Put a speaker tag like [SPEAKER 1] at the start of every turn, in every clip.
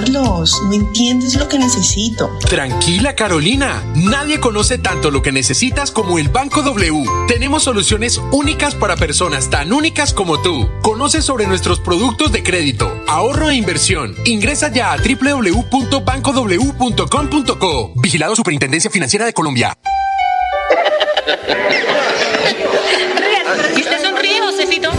[SPEAKER 1] Carlos, no entiendes lo que necesito.
[SPEAKER 2] Tranquila, Carolina. Nadie conoce tanto lo que necesitas como el Banco W. Tenemos soluciones únicas para personas tan únicas como tú. Conoce sobre nuestros productos de crédito, ahorro e inversión. Ingresa ya a www.bancow.com.co. Vigilado Superintendencia Financiera de Colombia.
[SPEAKER 3] ¿Y usted sonríe, Josecito?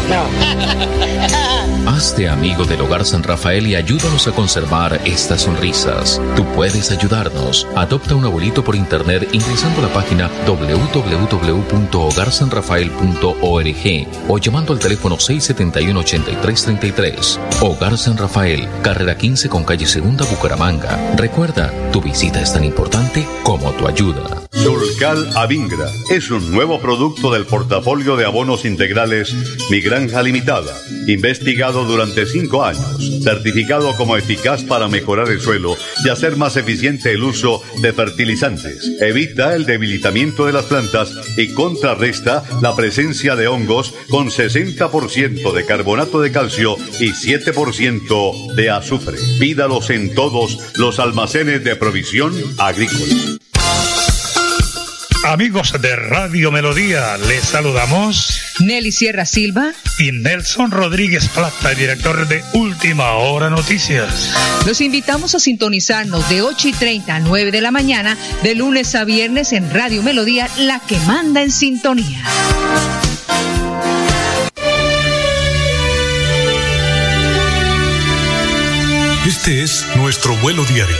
[SPEAKER 4] Hazte amigo del Hogar San Rafael y ayúdanos a conservar estas sonrisas. Tú puedes ayudarnos. Adopta un abuelito por internet ingresando a la página www.hogarsanrafael.org o llamando al teléfono 671-8333. Hogar San Rafael, carrera 15 con calle Segunda Bucaramanga. Recuerda, tu visita es tan importante como tu ayuda.
[SPEAKER 5] Surcal Avingra es un nuevo producto del portafolio de abonos integrales Mi Granja Limitada, investigado durante cinco años, certificado como eficaz para mejorar el suelo y hacer más eficiente el uso de fertilizantes. Evita el debilitamiento de las plantas y contrarresta la presencia de hongos con 60% de carbonato de calcio y 7% de azufre. Pídalos en todos los almacenes de provisión agrícola.
[SPEAKER 6] Amigos de Radio Melodía, les saludamos
[SPEAKER 7] Nelly Sierra Silva
[SPEAKER 6] y Nelson Rodríguez Plata, director de Última Hora Noticias.
[SPEAKER 7] Los invitamos a sintonizarnos de 8 y 30 a 9 de la mañana, de lunes a viernes en Radio Melodía, la que manda en sintonía.
[SPEAKER 8] Este es nuestro vuelo diario,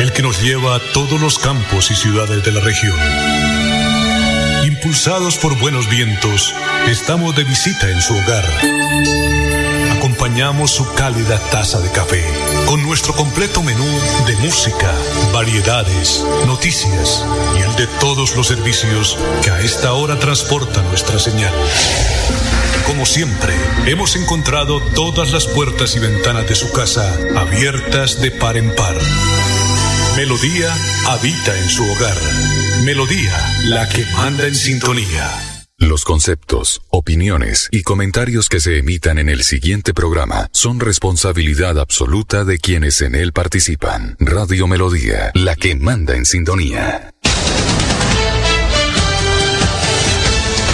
[SPEAKER 8] el que nos lleva a todos los campos y ciudades de la región. Impulsados por buenos vientos, estamos de visita en su hogar. Acompañamos su cálida taza de café con nuestro completo menú de música, variedades, noticias y el de todos los servicios que a esta hora transporta nuestra señal. Como siempre, hemos encontrado todas las puertas y ventanas de su casa abiertas de par en par. Melodía habita en su hogar. Melodía, la que manda en sintonía.
[SPEAKER 9] Los conceptos, opiniones y comentarios que se emitan en el siguiente programa son responsabilidad absoluta de quienes en él participan. Radio Melodía, la que manda en sintonía.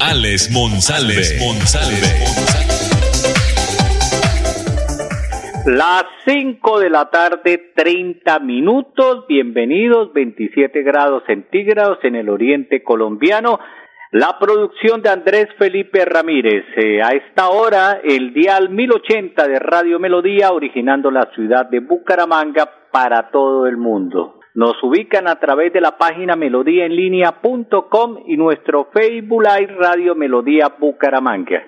[SPEAKER 10] Alex Monsalve.
[SPEAKER 11] Las 5 de la tarde, 30 minutos. Bienvenidos, 27 grados centígrados en el oriente colombiano. La producción de Andrés Felipe Ramírez. Eh, a esta hora, el dial 1080 de Radio Melodía, originando la ciudad de Bucaramanga para todo el mundo. Nos ubican a través de la página melodíaenlínea.com y nuestro Facebook Live Radio Melodía Bucaramanga.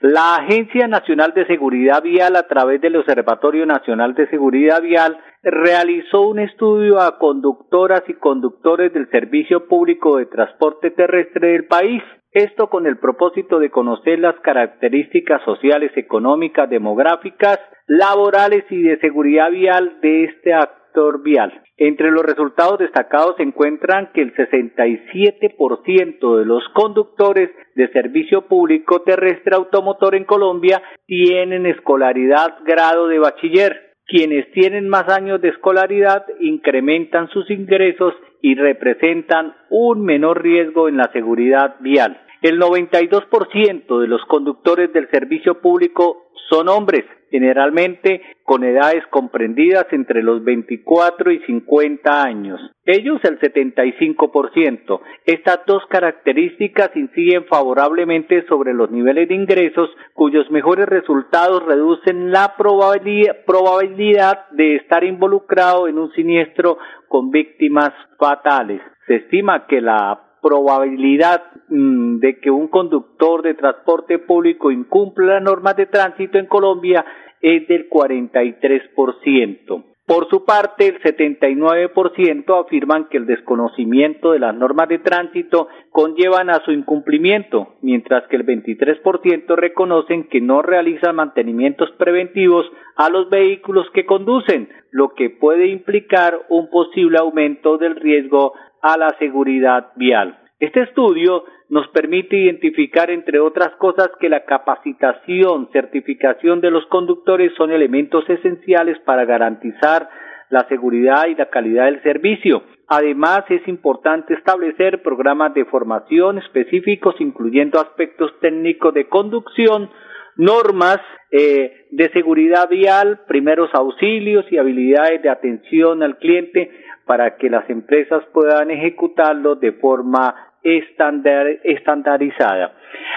[SPEAKER 11] La Agencia Nacional de Seguridad Vial, a través del Observatorio Nacional de Seguridad Vial, realizó un estudio a conductoras y conductores del Servicio Público de Transporte Terrestre del país. Esto con el propósito de conocer las características sociales, económicas, demográficas, laborales y de seguridad vial de este actor vial. Entre los resultados destacados se encuentran que el 67% de los conductores de servicio público terrestre automotor en Colombia tienen escolaridad grado de bachiller. Quienes tienen más años de escolaridad incrementan sus ingresos y representan un menor riesgo en la seguridad vial. El 92% de los conductores del servicio público son hombres, generalmente con edades comprendidas entre los 24 y 50 años. Ellos el 75%. Estas dos características inciden favorablemente sobre los niveles de ingresos cuyos mejores resultados reducen la probabilidad de estar involucrado en un siniestro con víctimas fatales. Se estima que la probabilidad mm, de que un conductor de transporte público incumpla las normas de tránsito en Colombia es del 43%. Por su parte, el 79% afirman que el desconocimiento de las normas de tránsito conllevan a su incumplimiento, mientras que el 23% reconocen que no realizan mantenimientos preventivos a los vehículos que conducen, lo que puede implicar un posible aumento del riesgo a la seguridad vial. Este estudio nos permite identificar, entre otras cosas, que la capacitación, certificación de los conductores son elementos esenciales para garantizar la seguridad y la calidad del servicio. Además, es importante establecer programas de formación específicos, incluyendo aspectos técnicos de conducción, normas eh, de seguridad vial, primeros auxilios y habilidades de atención al cliente para que las empresas puedan ejecutarlo de forma estandarizada.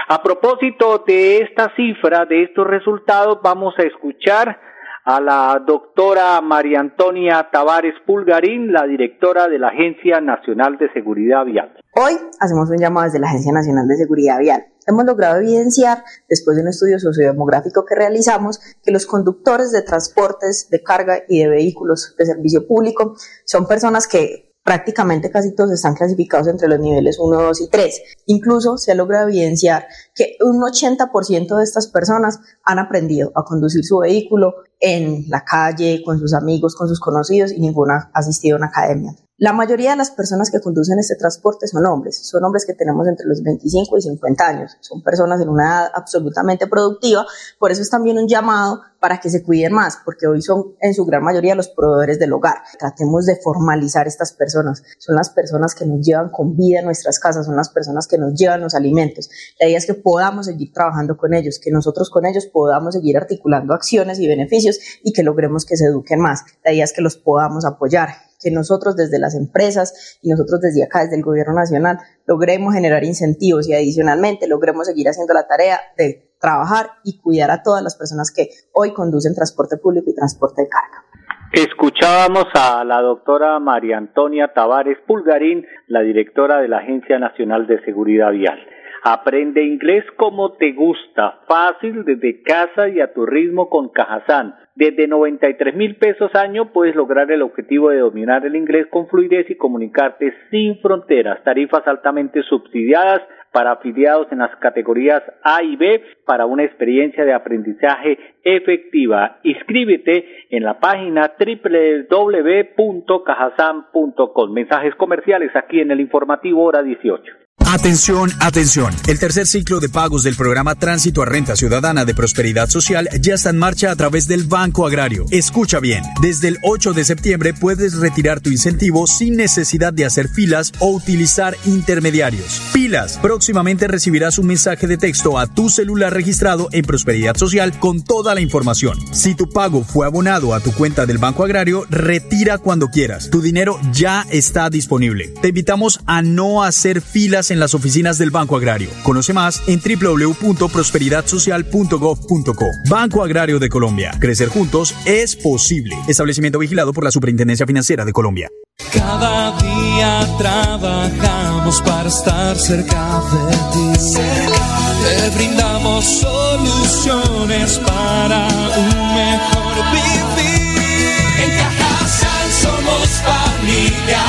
[SPEAKER 11] A propósito de esta cifra, de estos resultados, vamos a escuchar a la doctora María Antonia Tavares Pulgarín, la directora de la Agencia Nacional de Seguridad Vial.
[SPEAKER 12] Hoy hacemos un llamado desde la Agencia Nacional de Seguridad Vial. Hemos logrado evidenciar, después de un estudio sociodemográfico que realizamos, que los conductores de transportes de carga y de vehículos de servicio público son personas que prácticamente casi todos están clasificados entre los niveles 1, 2 y 3. Incluso se ha logrado evidenciar que un 80% de estas personas han aprendido a conducir su vehículo en la calle, con sus amigos, con sus conocidos y ninguna ha asistido a una academia. La mayoría de las personas que conducen este transporte son hombres, son hombres que tenemos entre los 25 y 50 años, son personas en una edad absolutamente productiva, por eso es también un llamado para que se cuiden más, porque hoy son en su gran mayoría los proveedores del hogar. Tratemos de formalizar estas personas, son las personas que nos llevan con vida a nuestras casas, son las personas que nos llevan los alimentos. La idea es que podamos seguir trabajando con ellos, que nosotros con ellos podamos seguir articulando acciones y beneficios y que logremos que se eduquen más. La idea es que los podamos apoyar, que nosotros desde las empresas y nosotros desde acá, desde el gobierno nacional, logremos generar incentivos y adicionalmente logremos seguir haciendo la tarea de trabajar y cuidar a todas las personas que hoy conducen transporte público y transporte de carga.
[SPEAKER 11] Escuchábamos a la doctora María Antonia Tavares Pulgarín, la directora de la Agencia Nacional de Seguridad Vial. Aprende inglés como te gusta, fácil desde casa y a tu ritmo con Cajazán. Desde 93 mil pesos año puedes lograr el objetivo de dominar el inglés con fluidez y comunicarte sin fronteras. Tarifas altamente subsidiadas para afiliados en las categorías A y B para una experiencia de aprendizaje efectiva. Inscríbete en la página www.cajazán.com. Mensajes comerciales aquí en el informativo hora 18.
[SPEAKER 13] Atención, atención. El tercer ciclo de pagos del programa Tránsito a Renta Ciudadana de Prosperidad Social ya está en marcha a través del Banco Agrario. Escucha bien, desde el 8 de septiembre puedes retirar tu incentivo sin necesidad de hacer filas o utilizar intermediarios. Pilas, próximamente recibirás un mensaje de texto a tu celular registrado en Prosperidad Social con toda la información. Si tu pago fue abonado a tu cuenta del Banco Agrario, retira cuando quieras. Tu dinero ya está disponible. Te invitamos a no hacer filas en las oficinas del Banco Agrario. Conoce más en www.prosperidadsocial.gov.co. Banco Agrario de Colombia. Crecer juntos es posible. Establecimiento vigilado por la Superintendencia Financiera de Colombia.
[SPEAKER 2] Cada día trabajamos para estar cerca de ti. Te brindamos soluciones para un mejor vivir. En Cajasal somos familia,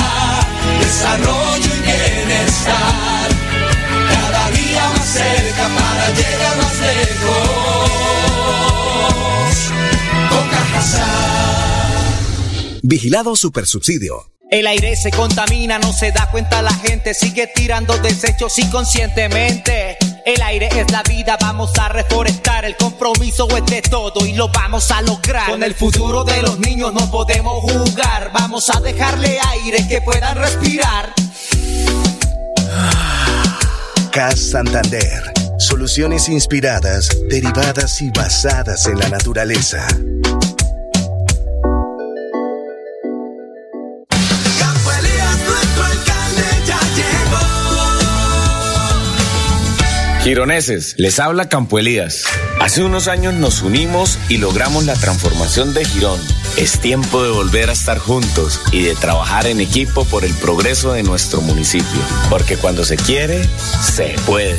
[SPEAKER 2] desarrollo y bienestar lejos. Con
[SPEAKER 13] Vigilado Supersubsidio.
[SPEAKER 14] El aire se contamina, no se da cuenta la gente, sigue tirando desechos inconscientemente. El aire es la vida, vamos a reforestar, el compromiso es de todo y lo vamos a lograr. Con el futuro de los niños no podemos jugar, vamos a dejarle aire que puedan respirar.
[SPEAKER 15] CAS Santander. Soluciones inspiradas, derivadas y basadas en la naturaleza.
[SPEAKER 14] Gironeses, les habla Campo Elías. Hace unos años nos unimos y logramos la transformación de Girón. Es tiempo de volver a estar juntos y de trabajar en equipo por el progreso de nuestro municipio. Porque cuando se quiere, se puede.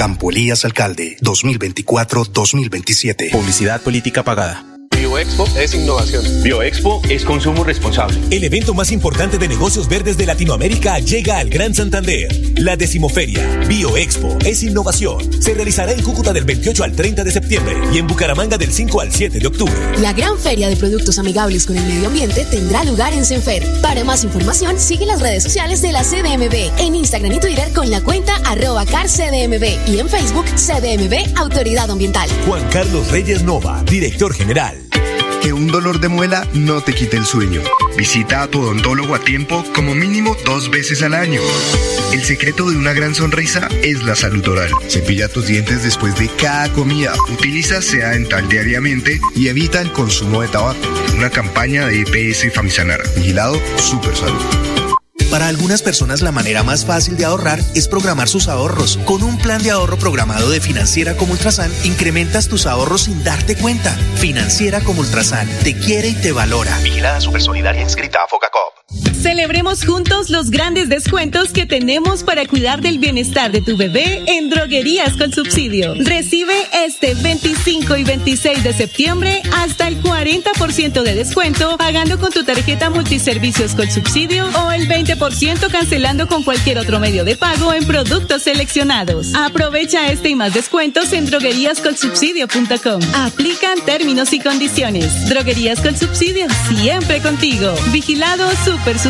[SPEAKER 15] Campo Elías Alcalde, 2024-2027.
[SPEAKER 16] Publicidad política pagada.
[SPEAKER 17] Bioexpo es innovación.
[SPEAKER 18] Bioexpo es consumo responsable.
[SPEAKER 19] El evento más importante de negocios verdes de Latinoamérica llega al Gran Santander. La decimoferia Bioexpo es innovación. Se realizará en Cúcuta del 28 al 30 de septiembre y en Bucaramanga del 5 al 7 de octubre.
[SPEAKER 20] La gran feria de productos amigables con el medio ambiente tendrá lugar en Senfer. Para más información, sigue las redes sociales de la CDMB en Instagram y Twitter con la cuenta arroba carcdmb y en Facebook CDMB Autoridad Ambiental.
[SPEAKER 19] Juan Carlos Reyes Nova, director general.
[SPEAKER 21] Que un dolor de muela no te quite el sueño. Visita a tu odontólogo a tiempo como mínimo dos veces al año. El secreto de una gran sonrisa es la salud oral. Cepilla tus dientes después de cada comida. Utiliza sea dental diariamente y evita el consumo de tabaco. Una campaña de EPS Famisanar. Vigilado Super Salud.
[SPEAKER 22] Para algunas personas la manera más fácil de ahorrar es programar sus ahorros. Con un plan de ahorro programado de Financiera como Ultrasan, incrementas tus ahorros sin darte cuenta. Financiera como Ultrasan, te quiere y te valora.
[SPEAKER 23] Vigilada Supersolidaria inscrita a Focacop.
[SPEAKER 24] Celebremos juntos los grandes descuentos que tenemos para cuidar del bienestar de tu bebé en droguerías con subsidio. Recibe este 25 y 26 de septiembre hasta el 40% de descuento pagando con tu tarjeta multiservicios con subsidio o el 20% cancelando con cualquier otro medio de pago en productos seleccionados. Aprovecha este y más descuentos en drogueríascolsubsidio.com. Aplican términos y condiciones. Droguerías con subsidio, siempre contigo. Vigilado Super Subsidio.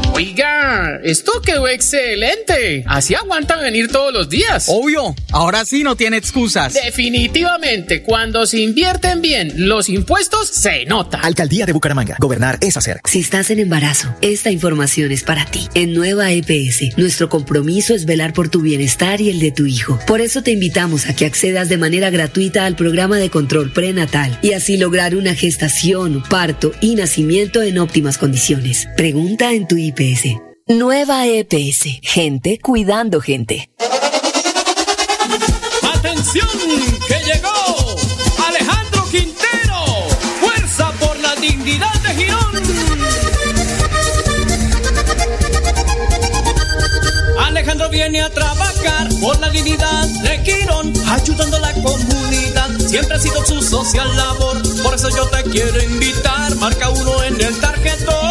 [SPEAKER 25] Oiga, esto quedó excelente. Así aguantan venir todos los días.
[SPEAKER 26] Obvio, ahora sí no tiene excusas.
[SPEAKER 25] Definitivamente, cuando se invierten bien los impuestos, se nota.
[SPEAKER 16] Alcaldía de Bucaramanga. Gobernar es hacer.
[SPEAKER 27] Si estás en embarazo, esta información es para ti. En Nueva EPS, nuestro compromiso es velar por tu bienestar y el de tu hijo. Por eso te invitamos a que accedas de manera gratuita al programa de control prenatal y así lograr una gestación, parto y nacimiento en óptimas condiciones. Pregunta en tu IPS. Nueva EPS. Gente cuidando gente.
[SPEAKER 28] ¡Atención! ¡Que llegó! Alejandro Quintero. Fuerza por la dignidad de Girón. Alejandro viene a trabajar por la dignidad de Girón, ayudando a la comunidad. Siempre ha sido su social labor. Por eso yo te quiero invitar. Marca uno en el tarjetón.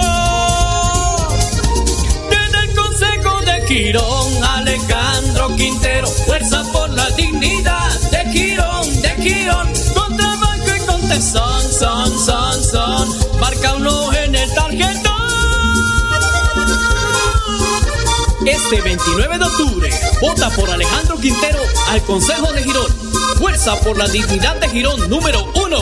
[SPEAKER 28] Quirón, Alejandro Quintero, fuerza por la dignidad de Quirón, de Quirón, con trabajo y con tesón, son, son, son, marca uno en el tarjetón. Este 29 de octubre, vota por Alejandro Quintero al Consejo de Girón. Fuerza por la dignidad de Girón número uno.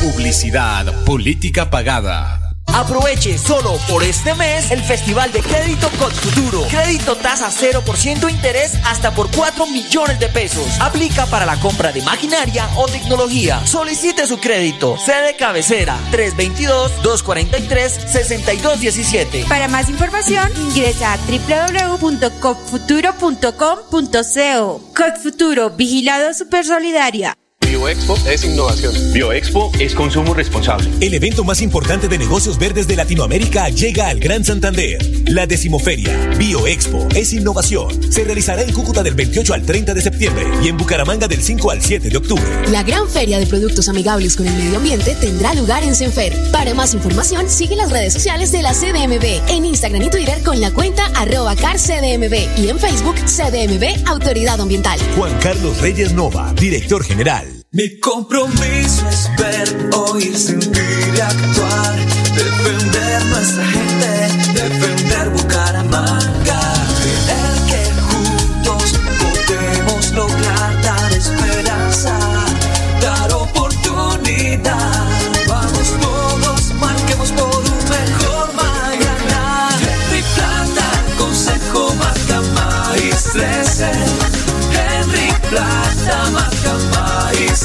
[SPEAKER 19] Publicidad, política pagada.
[SPEAKER 29] Aproveche solo por este mes el Festival de Crédito con Futuro. Crédito tasa 0% interés hasta por 4 millones de pesos. Aplica para la compra de maquinaria o tecnología. Solicite su crédito. Sede cabecera 322-243-6217.
[SPEAKER 30] Para más información ingresa a www.copfuturo.com.co. Copfuturo, Vigilado Super Solidaria.
[SPEAKER 31] Bioexpo es innovación.
[SPEAKER 18] Bioexpo es consumo responsable.
[SPEAKER 19] El evento más importante de negocios verdes de Latinoamérica llega al Gran Santander. La decimoferia Bioexpo es innovación. Se realizará en Cúcuta del 28 al 30 de septiembre y en Bucaramanga del 5 al 7 de octubre.
[SPEAKER 20] La gran feria de productos amigables con el medio ambiente tendrá lugar en Senfer. Para más información, sigue las redes sociales de la CDMB en Instagram y Twitter con la cuenta arroba carcdmb y en Facebook CDMB Autoridad Ambiental.
[SPEAKER 19] Juan Carlos Reyes Nova, director general.
[SPEAKER 23] Mi compromiso es ver, oír, sentir y actuar. Defender nuestra gente, defender Bucaramanga.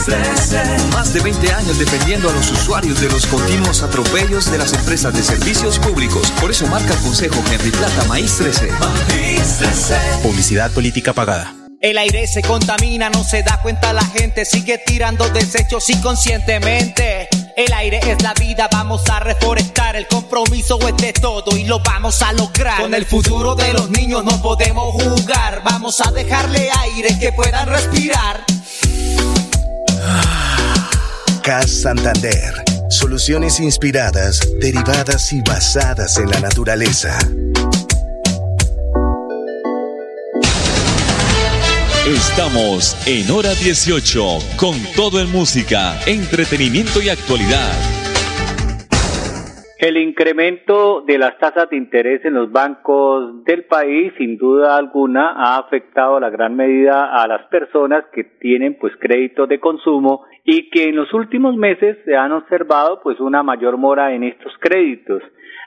[SPEAKER 23] Maíz 13.
[SPEAKER 32] Más de 20 años defendiendo a los usuarios de los continuos atropellos de las empresas de servicios públicos. Por eso marca el Consejo Henry Plata Maíz 13.
[SPEAKER 23] Maíz 13.
[SPEAKER 33] Publicidad política pagada.
[SPEAKER 14] El aire se contamina, no se da cuenta la gente, sigue tirando desechos inconscientemente. El aire es la vida, vamos a reforestar, el compromiso es de todo y lo vamos a lograr. Con el futuro de los niños no podemos jugar, vamos a dejarle aire que puedan respirar.
[SPEAKER 34] CAS Santander. Soluciones inspiradas, derivadas y basadas en la naturaleza.
[SPEAKER 19] Estamos en hora 18 con todo en música, entretenimiento y actualidad.
[SPEAKER 11] El incremento de las tasas de interés en los bancos del país, sin duda alguna, ha afectado a la gran medida a las personas que tienen pues créditos de consumo y que en los últimos meses se han observado pues una mayor mora en estos créditos.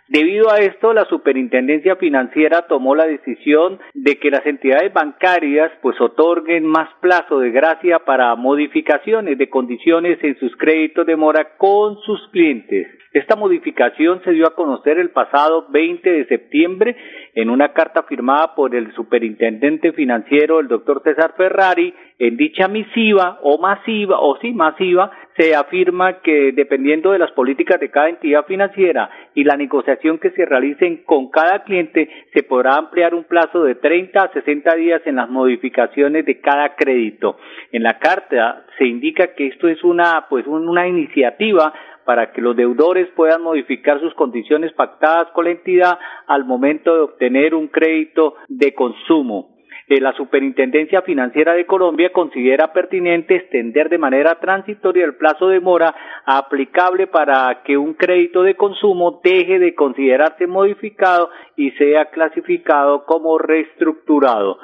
[SPEAKER 11] Debido a esto, la Superintendencia Financiera tomó la decisión de que las entidades bancarias pues otorguen más plazo de gracia para modificaciones de condiciones en sus créditos de mora con sus clientes. Esta modificación se dio a conocer el pasado 20 de septiembre en una carta firmada por el superintendente financiero, el doctor César Ferrari. En dicha misiva o masiva, o sí masiva, se afirma que dependiendo de las políticas de cada entidad financiera y la negociación que se realicen con cada cliente, se podrá ampliar un plazo de 30 a 60 días en las modificaciones de cada crédito. En la carta se indica que esto es una, pues, una iniciativa para que los deudores puedan modificar sus condiciones pactadas con la entidad al momento de obtener un crédito de consumo. Eh, la Superintendencia Financiera de Colombia considera pertinente extender de manera transitoria el plazo de mora aplicable para que un crédito de consumo deje de considerarse modificado y sea clasificado como reestructurado.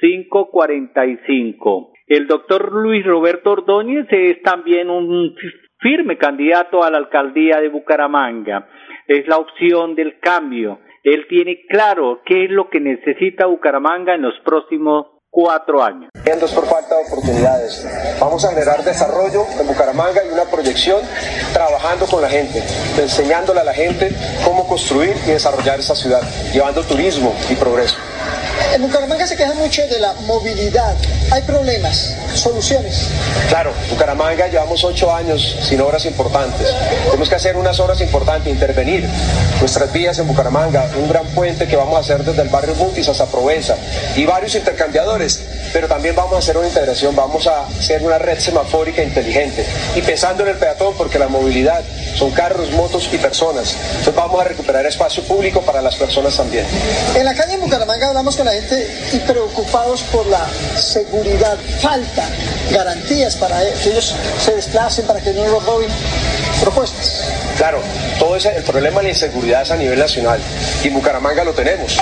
[SPEAKER 11] 545. El doctor Luis Roberto Ordóñez es también un firme candidato a la alcaldía de Bucaramanga. Es la opción del cambio. Él tiene claro qué es lo que necesita Bucaramanga en los próximos cuatro años.
[SPEAKER 35] Por falta de oportunidades. Vamos a generar desarrollo en Bucaramanga y una proyección trabajando con la gente, enseñándole a la gente cómo construir y desarrollar esta ciudad, llevando turismo y progreso.
[SPEAKER 36] En Bucaramanga se queja mucho de la movilidad. Hay problemas, soluciones.
[SPEAKER 35] Claro, Bucaramanga llevamos ocho años sin obras importantes. Tenemos que hacer unas obras importantes, intervenir nuestras vías en Bucaramanga, un gran puente que vamos a hacer desde el barrio Mutis hasta Provenza y varios intercambiadores. Pero también vamos a hacer una integración, vamos a hacer una red semafórica inteligente y pensando en el peatón porque la movilidad son carros, motos y personas. Entonces vamos a recuperar espacio público para las personas también.
[SPEAKER 36] En la calle en Bucaramanga hablamos con la gente y preocupados por la seguridad. Falta garantías para que ellos se desplacen, para que no los roben. Propuestas.
[SPEAKER 35] Claro, todo ese, el problema de la inseguridad a nivel nacional y en Bucaramanga lo tenemos.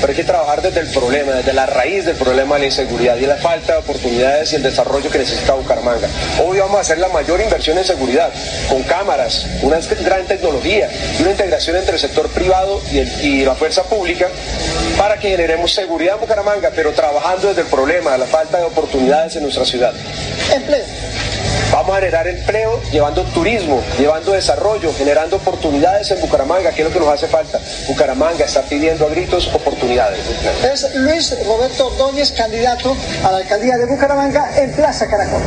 [SPEAKER 35] Pero hay que trabajar desde el problema, desde la raíz del problema de la inseguridad y la falta de oportunidades y el desarrollo que necesita Bucaramanga. Hoy vamos a hacer la mayor inversión en seguridad, con cámaras, una gran tecnología una integración entre el sector privado y, la fuerza pública para que generemos seguridad en Bucaramanga, pero trabajando desde el problema la falta de oportunidades en nuestra ciudad.
[SPEAKER 36] Empleo.
[SPEAKER 35] Vamos a generar empleo llevando turismo, llevando desarrollo, generando oportunidades en Bucaramanga, que es lo que nos hace falta. Bucaramanga está pidiendo a gritos oportunidades.
[SPEAKER 36] Es Luis Roberto Ordóñez, candidato a la alcaldía de Bucaramanga en Plaza Caracol.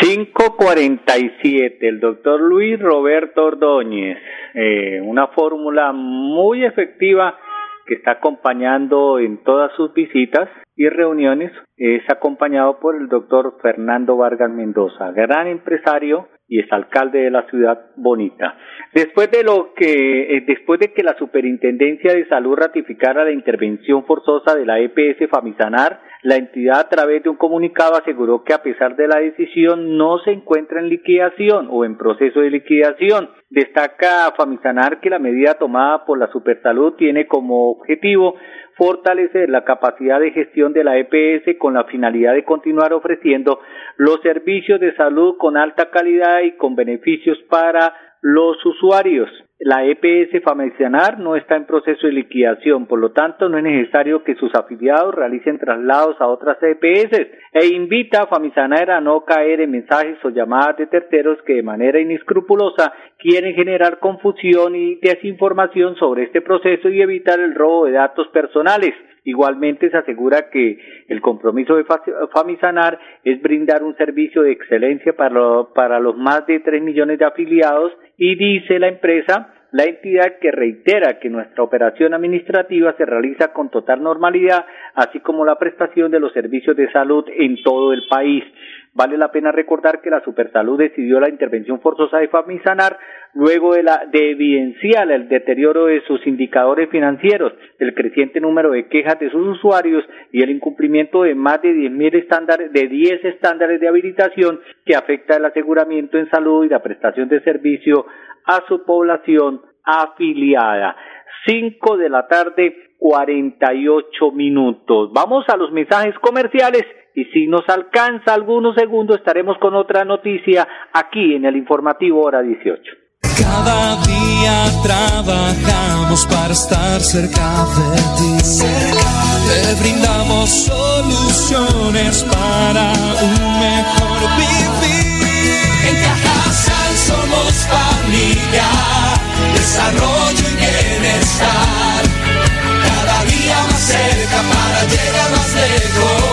[SPEAKER 11] 547, el doctor Luis Roberto Ordóñez, eh, una fórmula muy efectiva que está acompañando en todas sus visitas y reuniones, es acompañado por el doctor Fernando Vargas Mendoza, gran empresario y es alcalde de la ciudad bonita. Después de lo que, eh, después de que la Superintendencia de Salud ratificara la intervención forzosa de la EPS Famisanar, la entidad a través de un comunicado aseguró que a pesar de la decisión no se encuentra en liquidación o en proceso de liquidación. Destaca Famisanar que la medida tomada por la Supersalud tiene como objetivo fortalecer la capacidad de gestión de la EPS con la finalidad de continuar ofreciendo los servicios de salud con alta calidad y con beneficios para los usuarios. La EPS Famisanar no está en proceso de liquidación, por lo tanto no es necesario que sus afiliados realicen traslados a otras EPS e invita a Famisanar a no caer en mensajes o llamadas de terceros que de manera inescrupulosa quieren generar confusión y desinformación sobre este proceso y evitar el robo de datos personales. Igualmente se asegura que el compromiso de Famisanar es brindar un servicio de excelencia para, para los más de 3 millones de afiliados y dice la empresa la entidad que reitera que nuestra operación administrativa se realiza con total normalidad, así como la prestación de los servicios de salud en todo el país. Vale la pena recordar que la Supersalud decidió la intervención forzosa de Famisanar luego de, la, de evidenciar el deterioro de sus indicadores financieros, el creciente número de quejas de sus usuarios y el incumplimiento de más de 10.000 estándares, de 10 estándares de habilitación que afecta el aseguramiento en salud y la prestación de servicio a su población afiliada. 5 de la tarde, 48 minutos. Vamos a los mensajes comerciales y si nos alcanza algunos segundos estaremos con otra noticia aquí en el informativo hora 18.
[SPEAKER 23] Cada día trabajamos para estar cerca de ti. Te brindamos soluciones para un mejor vivir. En Cajasal somos familia, desarrollo y bienestar. Cada día más cerca para llegar más lejos.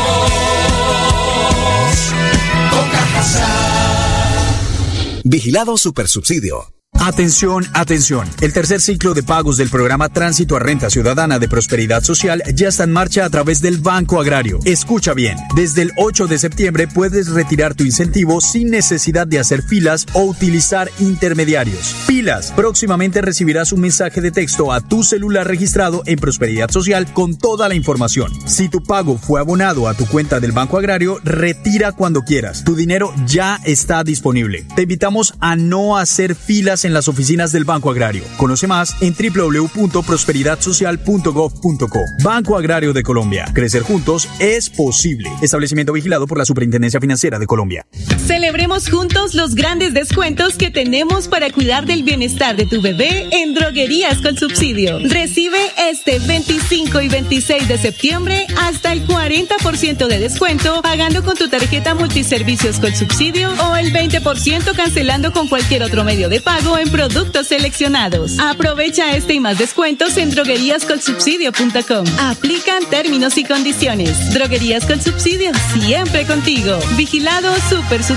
[SPEAKER 23] Cajasal.
[SPEAKER 37] Vigilado Supersubsidio.
[SPEAKER 13] Atención, atención. El tercer ciclo de pagos del programa Tránsito a Renta Ciudadana de Prosperidad Social ya está en marcha a través del Banco Agrario. Escucha bien, desde el 8 de septiembre puedes retirar tu incentivo sin necesidad de hacer filas o utilizar intermediarios. Pilas, próximamente recibirás un mensaje de texto a tu celular registrado en Prosperidad Social con toda la información. Si tu pago fue abonado a tu cuenta del Banco Agrario, retira cuando quieras. Tu dinero ya está disponible. Te invitamos a no hacer filas en las oficinas del Banco Agrario. Conoce más en www.prosperidadsocial.gov.co. Banco Agrario de Colombia. Crecer juntos es posible. Establecimiento vigilado por la Superintendencia Financiera de Colombia.
[SPEAKER 24] Celebremos juntos los grandes descuentos que tenemos para cuidar del bienestar de tu bebé en droguerías con subsidio. Recibe este 25 y 26 de septiembre hasta el 40% de descuento pagando con tu tarjeta multiservicios con subsidio o el 20% cancelando con cualquier otro medio de pago en productos seleccionados. Aprovecha este y más descuentos en drogueríascolsubsidio.com. Aplican términos y condiciones. Droguerías con subsidio, siempre contigo. Vigilado Super Subsidio.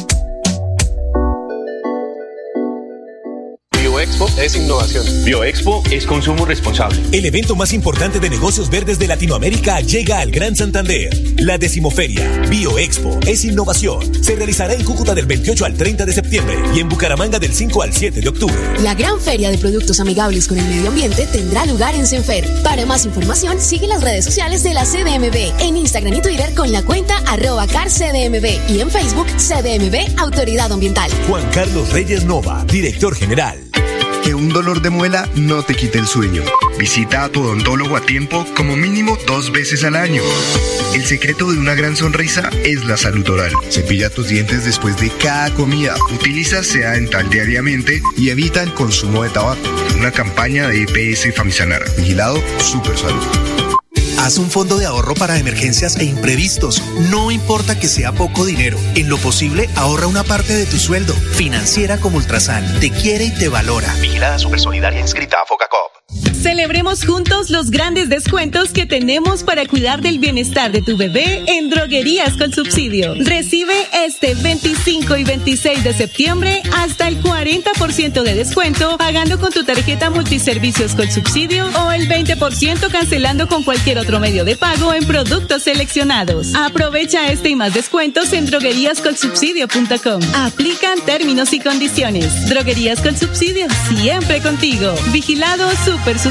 [SPEAKER 31] Bioexpo es innovación.
[SPEAKER 18] Bioexpo es consumo responsable.
[SPEAKER 19] El evento más importante de negocios verdes de Latinoamérica llega al Gran Santander. La decimoferia Bioexpo es innovación. Se realizará en Cúcuta del 28 al 30 de septiembre y en Bucaramanga del 5 al 7 de octubre.
[SPEAKER 20] La gran feria de productos amigables con el medio ambiente tendrá lugar en Senfer. Para más información, sigue las redes sociales de la CDMB en Instagram y Twitter con la cuenta arroba carcdmb y en Facebook CDMB Autoridad Ambiental.
[SPEAKER 19] Juan Carlos Reyes Nova, director general.
[SPEAKER 21] Un dolor de muela no te quite el sueño. Visita a tu odontólogo a tiempo como mínimo dos veces al año. El secreto de una gran sonrisa es la salud oral. Cepilla tus dientes después de cada comida. Utiliza sea dental diariamente y evita el consumo de tabaco. Una campaña de EPS Famisanar. Vigilado Super Salud.
[SPEAKER 34] Haz un fondo de ahorro para emergencias e imprevistos. No importa que sea poco dinero. En lo posible, ahorra una parte de tu sueldo. Financiera como Ultrasan. Te quiere y te valora.
[SPEAKER 19] Vigilada Supersolidaria inscrita a Focacop.
[SPEAKER 24] Celebremos juntos los grandes descuentos que tenemos para cuidar del bienestar de tu bebé en Droguerías con Subsidio. Recibe este 25 y 26 de septiembre hasta el 40% de descuento pagando con tu tarjeta multiservicios con subsidio o el 20% cancelando con cualquier otro medio de pago en productos seleccionados. Aprovecha este y más descuentos en drogueríascolsubsidio.com. Aplican términos y condiciones. Droguerías con Subsidio, siempre contigo. Vigilado Super Subsidio.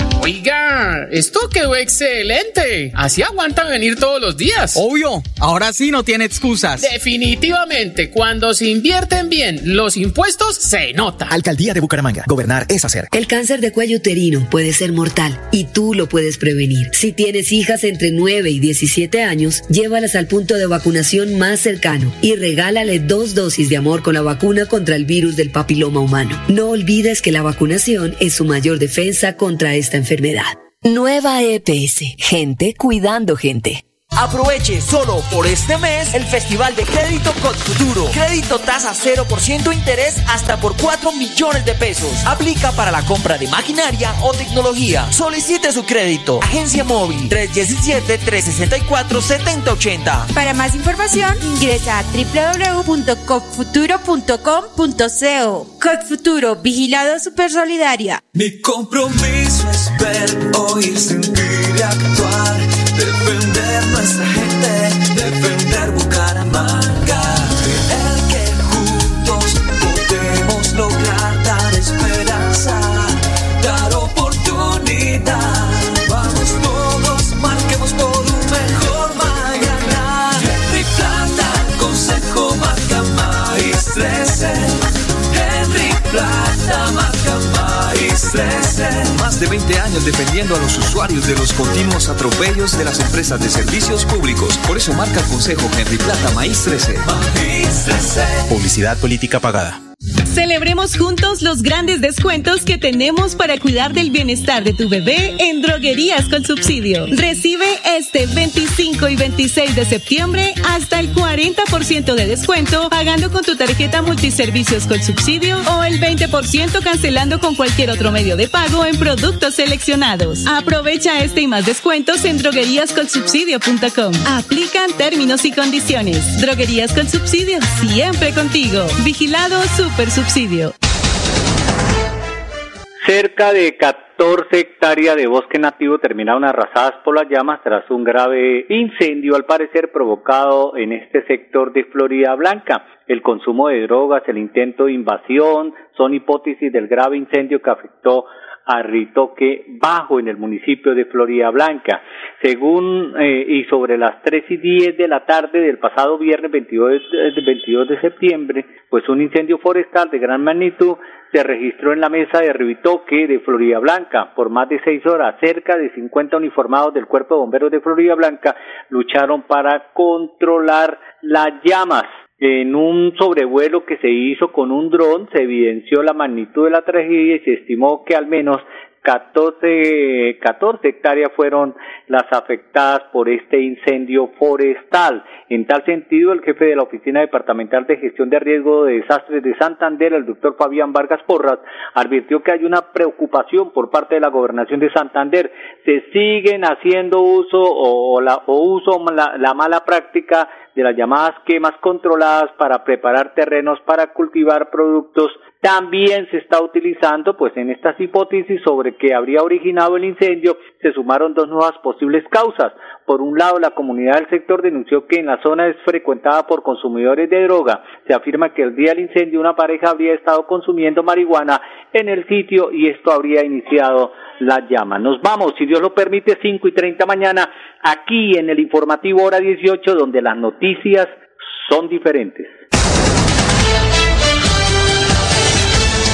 [SPEAKER 25] Oiga, esto quedó excelente. Así aguantan venir todos los días.
[SPEAKER 38] Obvio, ahora sí no tiene excusas.
[SPEAKER 25] Definitivamente, cuando se invierten bien los impuestos, se nota.
[SPEAKER 19] Alcaldía de Bucaramanga. Gobernar es hacer.
[SPEAKER 27] El cáncer de cuello uterino puede ser mortal y tú lo puedes prevenir. Si tienes hijas entre 9 y 17 años, llévalas al punto de vacunación más cercano y regálale dos dosis de amor con la vacuna contra el virus del papiloma humano. No olvides que la vacunación es su mayor defensa contra esta enfermedad enfermedad. Nueva EPS. Gente cuidando gente.
[SPEAKER 29] Aproveche solo por este mes el Festival de Crédito con Futuro. Crédito tasa 0% interés hasta por 4 millones de pesos. Aplica para la compra de maquinaria o tecnología. Solicite su crédito. Agencia móvil 317-364-7080.
[SPEAKER 30] Para más información ingresa a www.copfuturo.com.co. Codfuturo, vigilado super solidaria.
[SPEAKER 23] Mi compromiso es ver, oír, sentir y actuar. Defender nuestra gente, defender
[SPEAKER 32] defendiendo a los usuarios de los continuos atropellos de las empresas de servicios públicos. Por eso marca el Consejo Henry Plata Maíz 13.
[SPEAKER 23] Maíz 13.
[SPEAKER 33] Publicidad política pagada.
[SPEAKER 24] Celebremos juntos los grandes descuentos que tenemos para cuidar del bienestar de tu bebé en Droguerías con Subsidio. Recibe este 25 y 26 de septiembre hasta el 40% de descuento pagando con tu tarjeta multiservicios con subsidio o el 20% cancelando con cualquier otro medio de pago en productos seleccionados. Aprovecha este y más descuentos en drogueríascolsubsidio.com. Aplican términos y condiciones. Droguerías con Subsidio, siempre contigo. Vigilado Super.
[SPEAKER 11] Cerca de 14 hectáreas de bosque nativo terminaron arrasadas por las llamas tras un grave incendio, al parecer provocado en este sector de Florida Blanca. El consumo de drogas, el intento de invasión, son hipótesis del grave incendio que afectó a Ritoque Bajo en el municipio de Florida Blanca. Según eh, y sobre las tres y diez de la tarde del pasado viernes 22 de, 22 de septiembre, pues un incendio forestal de gran magnitud se registró en la mesa de Ritoque de Florida Blanca por más de seis horas. Cerca de 50 uniformados del Cuerpo de Bomberos de Florida Blanca lucharon para controlar las llamas. En un sobrevuelo que se hizo con un dron se evidenció la magnitud de la tragedia y se estimó que al menos 14, 14 hectáreas fueron las afectadas por este incendio forestal. En tal sentido, el jefe de la Oficina Departamental de Gestión de Riesgo de Desastres de Santander, el doctor Fabián Vargas Porras, advirtió que hay una preocupación por parte de la gobernación de Santander. Se siguen haciendo uso o, la, o uso la, la mala práctica de las llamadas quemas controladas para preparar terrenos para cultivar productos también se está utilizando, pues en estas hipótesis sobre que habría originado el incendio, se sumaron dos nuevas posibles causas. Por un lado, la comunidad del sector denunció que en la zona es frecuentada por consumidores de droga. Se afirma que el día del incendio una pareja habría estado consumiendo marihuana en el sitio y esto habría iniciado la llama. Nos vamos, si Dios lo permite, cinco y treinta mañana, aquí en el informativo hora 18, donde las noticias son diferentes.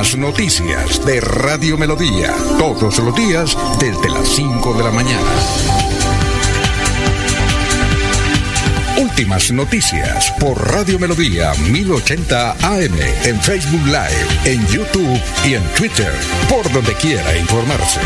[SPEAKER 16] Noticias de Radio Melodía, todos los días desde las 5 de la mañana. Últimas noticias por Radio Melodía 1080 AM en Facebook Live, en YouTube y en Twitter, por donde quiera informarse.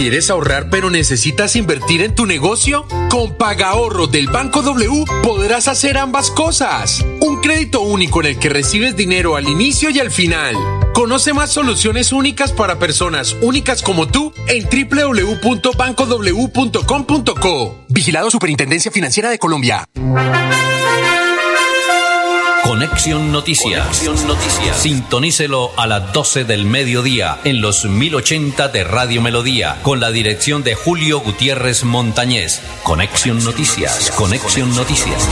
[SPEAKER 2] ¿Quieres ahorrar pero necesitas invertir en tu negocio? Con Pagahorro del Banco W podrás hacer ambas cosas. Un crédito único en el que recibes dinero al inicio y al final. Conoce más soluciones únicas para personas únicas como tú en www.bancow.com.co. Vigilado Superintendencia Financiera de Colombia.
[SPEAKER 4] Conexión Noticias. Conexión Noticias. Sintonícelo a las 12 del mediodía en los 1080 de Radio Melodía con la dirección de Julio Gutiérrez Montañez. Conexión Noticias. Conexión Noticias.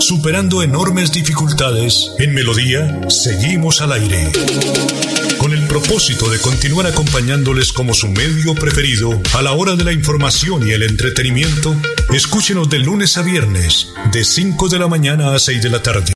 [SPEAKER 8] Superando enormes dificultades, en Melodía seguimos al aire con el propósito de continuar acompañándoles como su medio preferido a la hora de la información y el entretenimiento, escúchenos de lunes a viernes, de 5 de la mañana a 6 de la tarde.